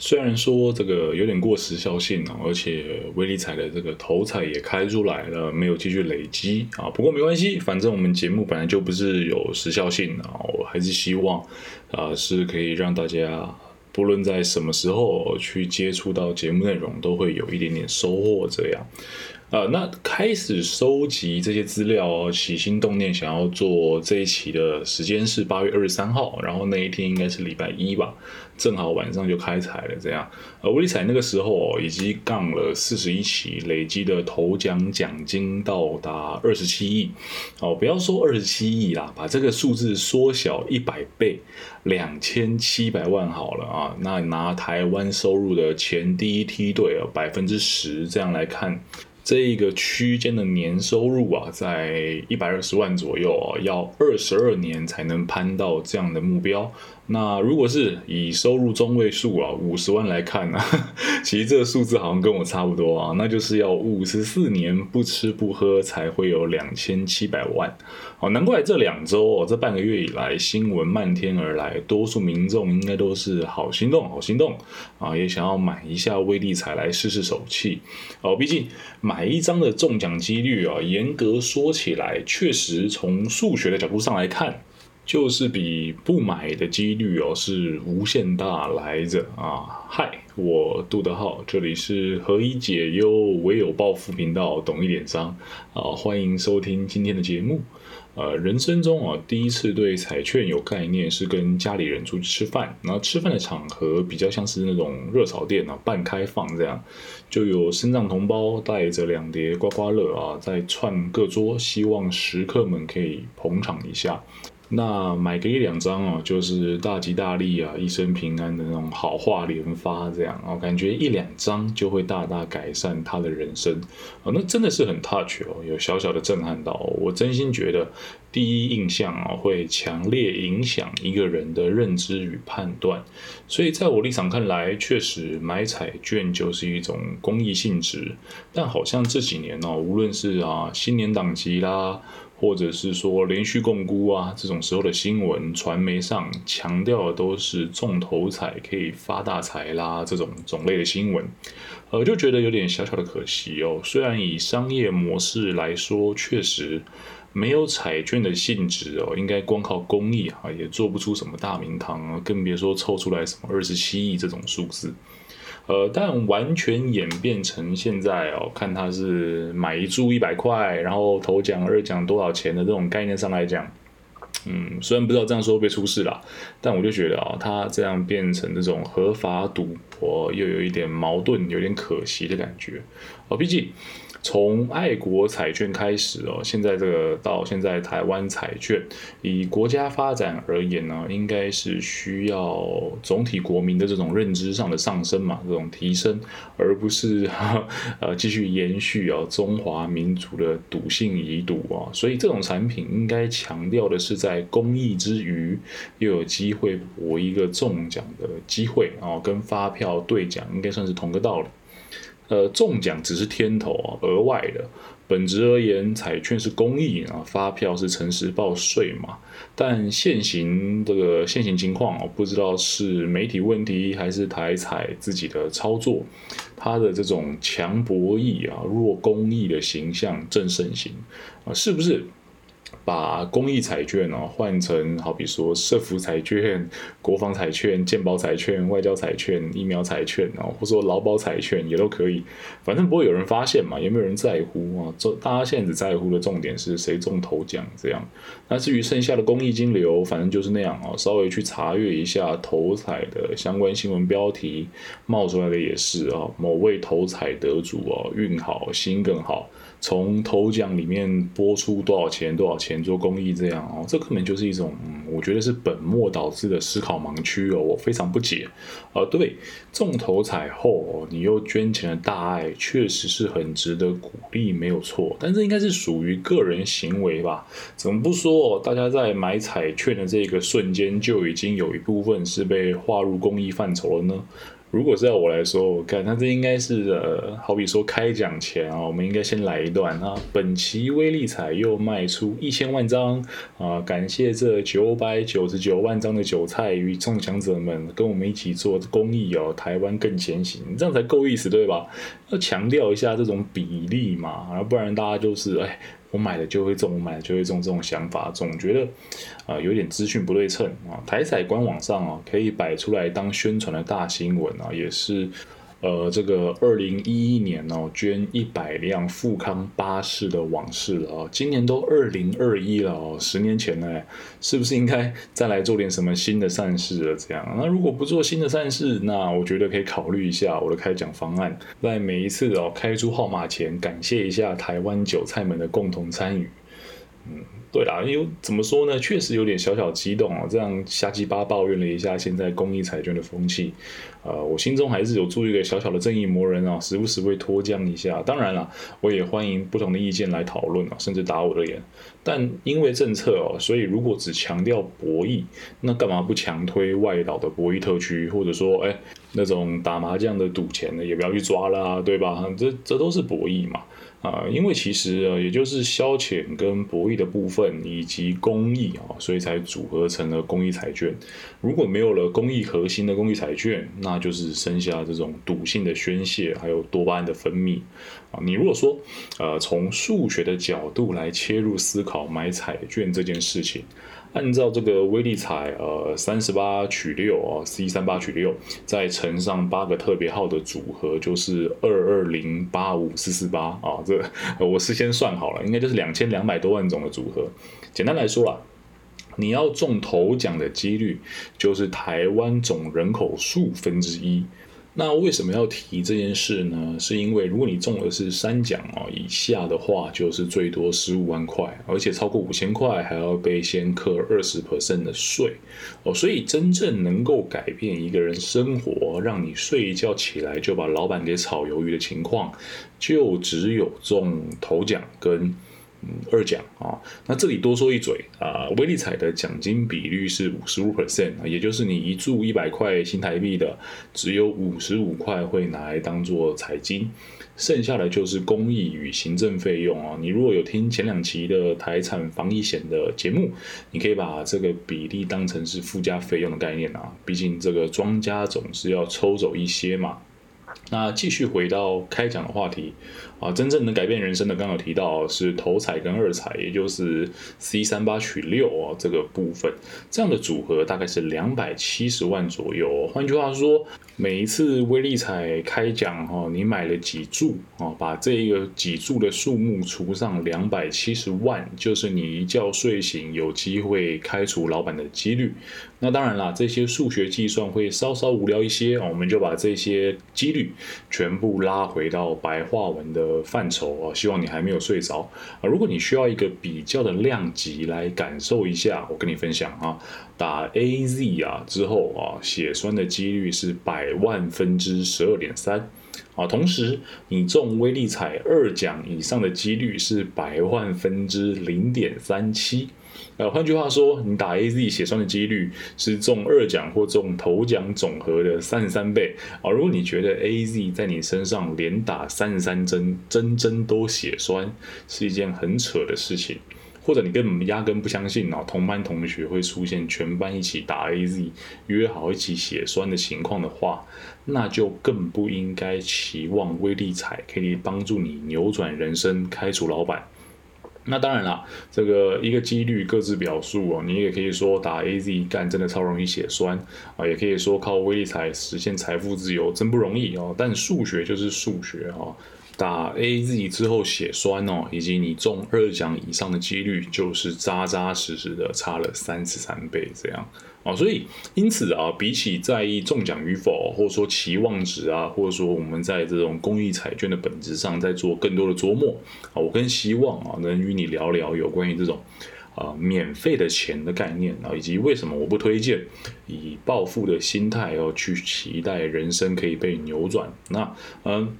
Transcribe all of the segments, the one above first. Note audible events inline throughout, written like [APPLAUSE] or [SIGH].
虽然说这个有点过时效性哦，而且威力彩的这个头彩也开出来了，没有继续累积啊。不过没关系，反正我们节目本来就不是有时效性啊，我还是希望啊是可以让大家不论在什么时候去接触到节目内容，都会有一点点收获这样。呃，那开始收集这些资料，起心动念想要做这一期的时间是八月二十三号，然后那一天应该是礼拜一吧，正好晚上就开彩了。这样，呃，威力彩那个时候已经杠了四十一期，累积的头奖奖金到达二十七亿。哦，不要说二十七亿啦，把这个数字缩小一百倍，两千七百万好了啊。那拿台湾收入的前第一梯队啊，百分之十这样来看。这一个区间的年收入啊，在一百二十万左右啊，要二十二年才能攀到这样的目标。那如果是以收入中位数啊五十万来看呢，[LAUGHS] 其实这个数字好像跟我差不多啊，那就是要五十四年不吃不喝才会有两千七百万。哦，难怪这两周哦，这半个月以来新闻漫天而来，多数民众应该都是好心动，好心动啊，也想要买一下威力彩来试试手气。哦，毕竟买一张的中奖几率啊，严格说起来，确实从数学的角度上来看。就是比不买的几率哦是无限大来着啊！嗨，我杜德浩，这里是何以解忧，唯有暴富频道，懂一点商啊！欢迎收听今天的节目。呃，人生中啊第一次对彩券有概念是跟家里人出去吃饭，然后吃饭的场合比较像是那种热炒店啊，半开放这样，就有身障同胞带着两碟刮刮乐啊，在串各桌，希望食客们可以捧场一下。那买个一两张哦，就是大吉大利啊，一生平安的那种好话连发，这样哦，感觉一两张就会大大改善他的人生啊，那真的是很 touch 哦，有小小的震撼到。我真心觉得第一印象啊，会强烈影响一个人的认知与判断。所以在我立场看来，确实买彩券就是一种公益性质。但好像这几年哦，无论是啊新年档期啦。或者是说连续共估啊，这种时候的新闻传媒上强调的都是中头彩可以发大财啦，这种种类的新闻，呃，就觉得有点小小的可惜哦。虽然以商业模式来说，确实没有彩券的性质哦，应该光靠公益啊，也做不出什么大名堂啊，更别说凑出来什么二十七亿这种数字。呃，但完全演变成现在哦，看他是买一注一百块，然后头奖二奖多少钱的这种概念上来讲，嗯，虽然不知道这样说会不会出事啦，但我就觉得啊，他这样变成这种合法赌博，又有一点矛盾，有点可惜的感觉哦，毕竟。从爱国彩券开始哦，现在这个到现在台湾彩券，以国家发展而言呢，应该是需要总体国民的这种认知上的上升嘛，这种提升，而不是 [LAUGHS] 呃继续延续啊中华民族的赌性遗毒啊。所以这种产品应该强调的是在公益之余，又有机会博一个中奖的机会啊，跟发票兑奖应该算是同个道理。呃，中奖只是天头啊，额外的。本质而言，彩券是公益啊，发票是诚实报税嘛。但现行这个现行情况啊，不知道是媒体问题还是台彩自己的操作，它的这种强博弈啊、弱公益的形象正盛行啊，是不是？把公益彩券哦换成好比说社福彩券、国防彩券、健保彩券、外交彩券、疫苗彩券哦，或者说劳保彩券也都可以，反正不会有人发现嘛，也没有人在乎啊。这大家现在只在乎的重点是谁中头奖这样。那至于剩下的公益金流，反正就是那样哦。稍微去查阅一下头彩的相关新闻标题，冒出来的也是啊，某位头彩得主哦，运好心更好。从头奖里面拨出多少钱，多少钱做公益，这样哦，这根本就是一种，嗯，我觉得是本末倒置的思考盲区哦，我非常不解。呃，对，中头彩后你又捐钱的大爱，确实是很值得鼓励，没有错。但这应该是属于个人行为吧？怎么不说，哦大家在买彩券的这个瞬间，就已经有一部分是被划入公益范畴了呢？如果是要我来说，我看那这应该是呃，好比说开奖前啊，我们应该先来一段啊。本期威力彩又卖出一千万张啊，感谢这九百九十九万张的韭菜与中奖者们跟我们一起做公益哦，台湾更前行，这样才够意思对吧？要强调一下这种比例嘛，然后不然大家就是哎。我买了就会中，我买了就会中，这种想法总觉得啊有点资讯不对称啊。台彩官网上啊可以摆出来当宣传的大新闻啊，也是。呃，这个二零一一年哦，捐一百辆富康巴士的往事了啊，今年都二零二一了哦，十年前呢，是不是应该再来做点什么新的善事了？这样，那如果不做新的善事，那我觉得可以考虑一下我的开奖方案，在每一次哦开出号码前，感谢一下台湾韭菜们的共同参与，嗯。对啦，因为怎么说呢，确实有点小小激动哦。这样瞎鸡巴抱怨了一下现在公益彩券的风气，呃，我心中还是有做一个小小的正义魔人啊，时不时会脱缰一下。当然了，我也欢迎不同的意见来讨论啊，甚至打我的脸。但因为政策哦，所以如果只强调博弈，那干嘛不强推外岛的博弈特区，或者说，哎，那种打麻将的赌钱的也不要去抓啦，对吧？这这都是博弈嘛。啊，因为其实啊，也就是消遣跟博弈的部分，以及公益啊，所以才组合成了公益彩券。如果没有了公益核心的公益彩券，那就是剩下这种赌性的宣泄，还有多巴胺的分泌啊。你如果说，呃，从数学的角度来切入思考买彩券这件事情。按照这个威力彩，呃，三十八取六啊，C 三八取六，再乘上八个特别号的组合，就是二二零八五四四八啊。这我事先算好了，应该就是两千两百多万种的组合。简单来说啦，你要中头奖的几率，就是台湾总人口数分之一。那为什么要提这件事呢？是因为如果你中的是三奖哦以下的话，就是最多十五万块，而且超过五千块还要被先课二十 percent 的税哦。所以真正能够改变一个人生活，让你睡一觉起来就把老板给炒鱿鱼的情况，就只有中头奖跟。二奖啊，那这里多说一嘴啊，威力彩的奖金比率是五十五 percent，也就是你一注一百块新台币的，只有五十五块会拿来当做彩金，剩下的就是公益与行政费用啊。你如果有听前两期的台产防疫险的节目，你可以把这个比例当成是附加费用的概念啊，毕竟这个庄家总是要抽走一些嘛。那继续回到开讲的话题啊，真正能改变人生的，刚刚提到是头彩跟二彩，也就是 C 三八取六啊这个部分，这样的组合大概是两百七十万左右。换句话说，每一次威力彩开奖哈，你买了几注啊，把这个几注的数目除上两百七十万，就是你一觉睡醒有机会开除老板的几率。那当然啦，这些数学计算会稍稍无聊一些，我们就把这些几率全部拉回到白话文的范畴啊。希望你还没有睡着啊。如果你需要一个比较的量级来感受一下，我跟你分享啊，打 A Z 啊之后啊，血栓的几率是百万分之十二点三啊。同时，你中威力彩二奖以上的几率是百万分之零点三七。呃，换句话说，你打 A Z 血栓的几率是中二奖或中头奖总和的三十三倍啊！如果你觉得 A Z 在你身上连打三十三针，针针都血栓，是一件很扯的事情，或者你根本压根不相信啊，同班同学会出现全班一起打 A Z，约好一起血栓的情况的话，那就更不应该期望威力彩可以帮助你扭转人生，开除老板。那当然啦，这个一个几率各自表述哦，你也可以说打 A Z 干真的超容易血栓啊，也可以说靠威力彩实现财富自由真不容易哦。但数学就是数学哈，打 A Z 之后血栓哦，以及你中二奖以上的几率就是扎扎实实的差了三十三倍这样。啊，所以因此啊，比起在意中奖与否，或者说期望值啊，或者说我们在这种公益彩券的本质上，在做更多的琢磨啊，我更希望啊，能与你聊聊有关于这种啊免费的钱的概念啊，以及为什么我不推荐以暴富的心态要去期待人生可以被扭转。那嗯。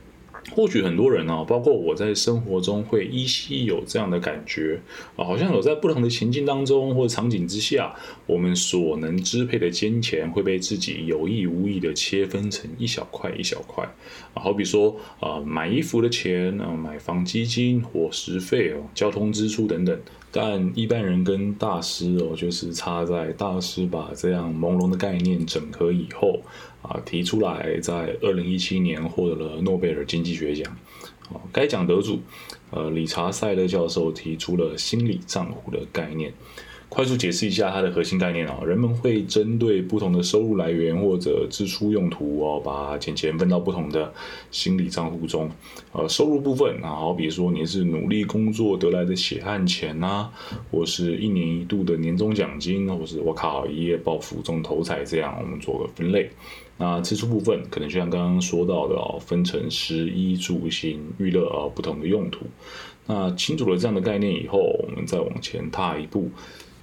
或许很多人啊，包括我在生活中会依稀有这样的感觉啊，好像有在不同的情境当中或者场景之下，我们所能支配的金钱会被自己有意无意的切分成一小块一小块啊，好比说啊，买衣服的钱啊，买房基金、伙食费哦、交通支出等等。但一般人跟大师哦，就是差在大师把这样朦胧的概念整合以后啊，提出来，在二零一七年获得了诺贝尔经济学奖。哦，该奖得主，呃，理查·塞勒教授提出了心理账户的概念。快速解释一下它的核心概念啊，人们会针对不同的收入来源或者支出用途哦，把钱钱分到不同的心理账户中。呃，收入部分啊，好比说你是努力工作得来的血汗钱呐，或是一年一度的年终奖金，或是我靠一夜暴富中头彩这样，我们做个分类。那支出部分可能就像刚刚说到的哦，分成食衣住行娱乐啊不同的用途。那清楚了这样的概念以后，我们再往前踏一步。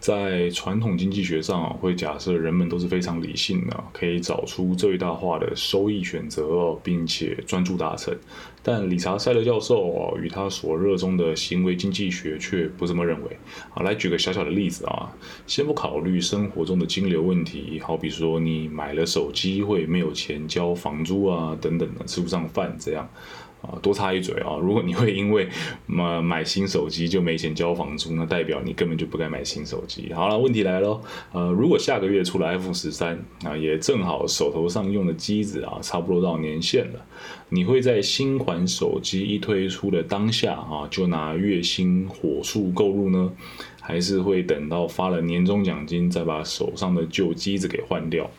在传统经济学上，会假设人们都是非常理性的，可以找出最大化的收益选择，并且专注达成。但理查·塞勒教授哦，与他所热衷的行为经济学却不这么认为。啊，来举个小小的例子啊，先不考虑生活中的金流问题，好比说你买了手机会没有钱交房租啊，等等的，吃不上饭这样。啊，多插一嘴啊！如果你会因为买买新手机就没钱交房租，那代表你根本就不该买新手机。好了，问题来了，呃，如果下个月出了 iPhone 十三啊，也正好手头上用的机子啊，差不多到年限了，你会在新款手机一推出的当下啊，就拿月薪火速购入呢，还是会等到发了年终奖金再把手上的旧机子给换掉？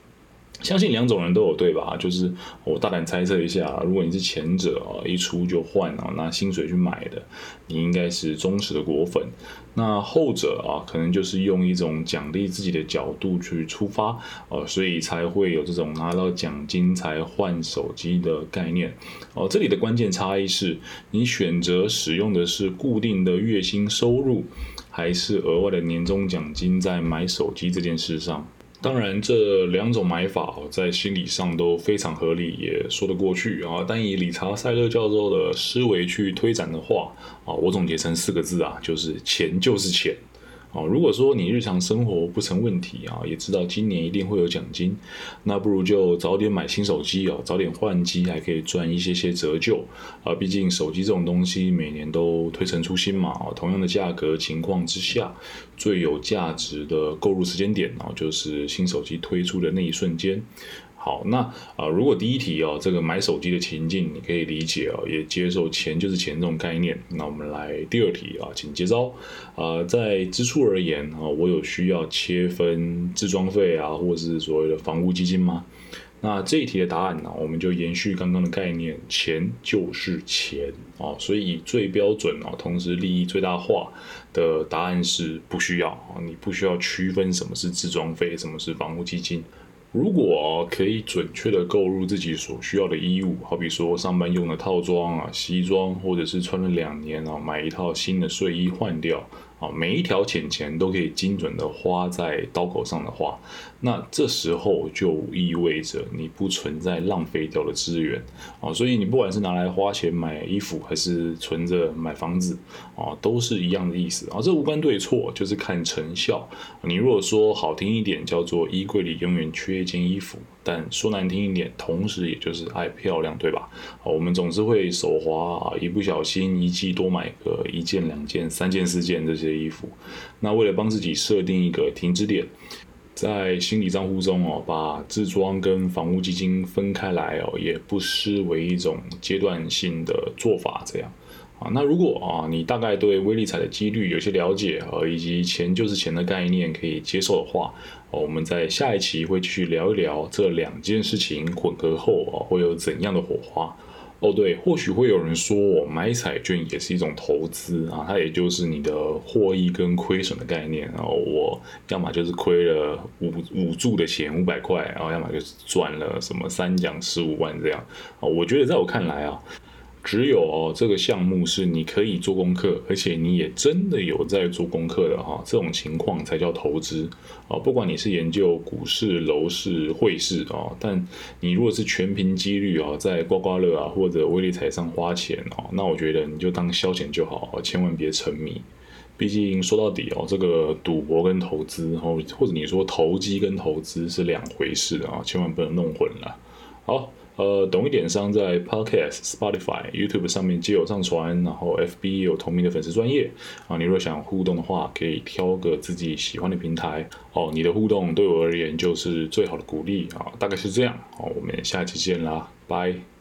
相信两种人都有对吧？就是我大胆猜测一下，如果你是前者啊，一出就换啊，拿薪水去买的，你应该是忠实的果粉。那后者啊，可能就是用一种奖励自己的角度去出发，呃，所以才会有这种拿到奖金才换手机的概念。哦，这里的关键差异是你选择使用的是固定的月薪收入，还是额外的年终奖金在买手机这件事上。当然，这两种买法在心理上都非常合理，也说得过去啊。但以理查·塞勒教授的思维去推展的话啊，我总结成四个字啊，就是钱就是钱。哦，如果说你日常生活不成问题啊，也知道今年一定会有奖金，那不如就早点买新手机啊，早点换机，还可以赚一些些折旧啊。毕竟手机这种东西每年都推陈出新嘛，同样的价格情况之下，最有价值的购入时间点啊，就是新手机推出的那一瞬间。好，那啊，如果第一题哦，这个买手机的情境你可以理解哦，也接受钱就是钱这种概念。那我们来第二题啊，请接招啊，在支出而言啊，我有需要切分自装费啊，或者是所谓的房屋基金吗？那这一题的答案呢，我们就延续刚刚的概念，钱就是钱啊，所以最标准哦，同时利益最大化的答案是不需要啊，你不需要区分什么是自装费，什么是房屋基金。如果可以准确的购入自己所需要的衣物，好比说上班用的套装啊、西装，或者是穿了两年啊，买一套新的睡衣换掉。每一条钱钱都可以精准的花在刀口上的话，那这时候就意味着你不存在浪费掉的资源啊，所以你不管是拿来花钱买衣服，还是存着买房子啊，都是一样的意思啊，这无关对错，就是看成效。你如果说好听一点，叫做衣柜里永远缺一件衣服。但说难听一点，同时也就是爱漂亮，对吧？我们总是会手滑啊，一不小心一季多买个一件、两件、三件、四件这些衣服。那为了帮自己设定一个停止点，在心理账户中哦，把自装跟房屋基金分开来哦，也不失为一种阶段性的做法。这样啊，那如果啊，你大概对微利彩的几率有些了解啊，以及钱就是钱的概念可以接受的话。我们在下一期会继续聊一聊这两件事情混合后啊会有怎样的火花哦。对，或许会有人说我买彩券也是一种投资啊，它也就是你的获益跟亏损的概念。然后我要么就是亏了五五注的钱五百块，然后要么就是赚了什么三奖十五万这样啊。我觉得在我看来啊。只有哦这个项目是你可以做功课，而且你也真的有在做功课的哈，这种情况才叫投资啊。不管你是研究股市、楼市、汇市啊，但你如果是全凭几率啊，在刮刮乐啊或者威力彩上花钱哦，那我觉得你就当消遣就好，千万别沉迷。毕竟说到底哦，这个赌博跟投资，然后或者你说投机跟投资是两回事啊，千万不能弄混了。好，呃，懂一点商在 Podcast、Spotify、YouTube 上面皆有上传，然后 FB 有同名的粉丝专业啊。你若想互动的话，可以挑个自己喜欢的平台哦。你的互动对我而言就是最好的鼓励啊，大概是这样。好，我们下期见啦，拜。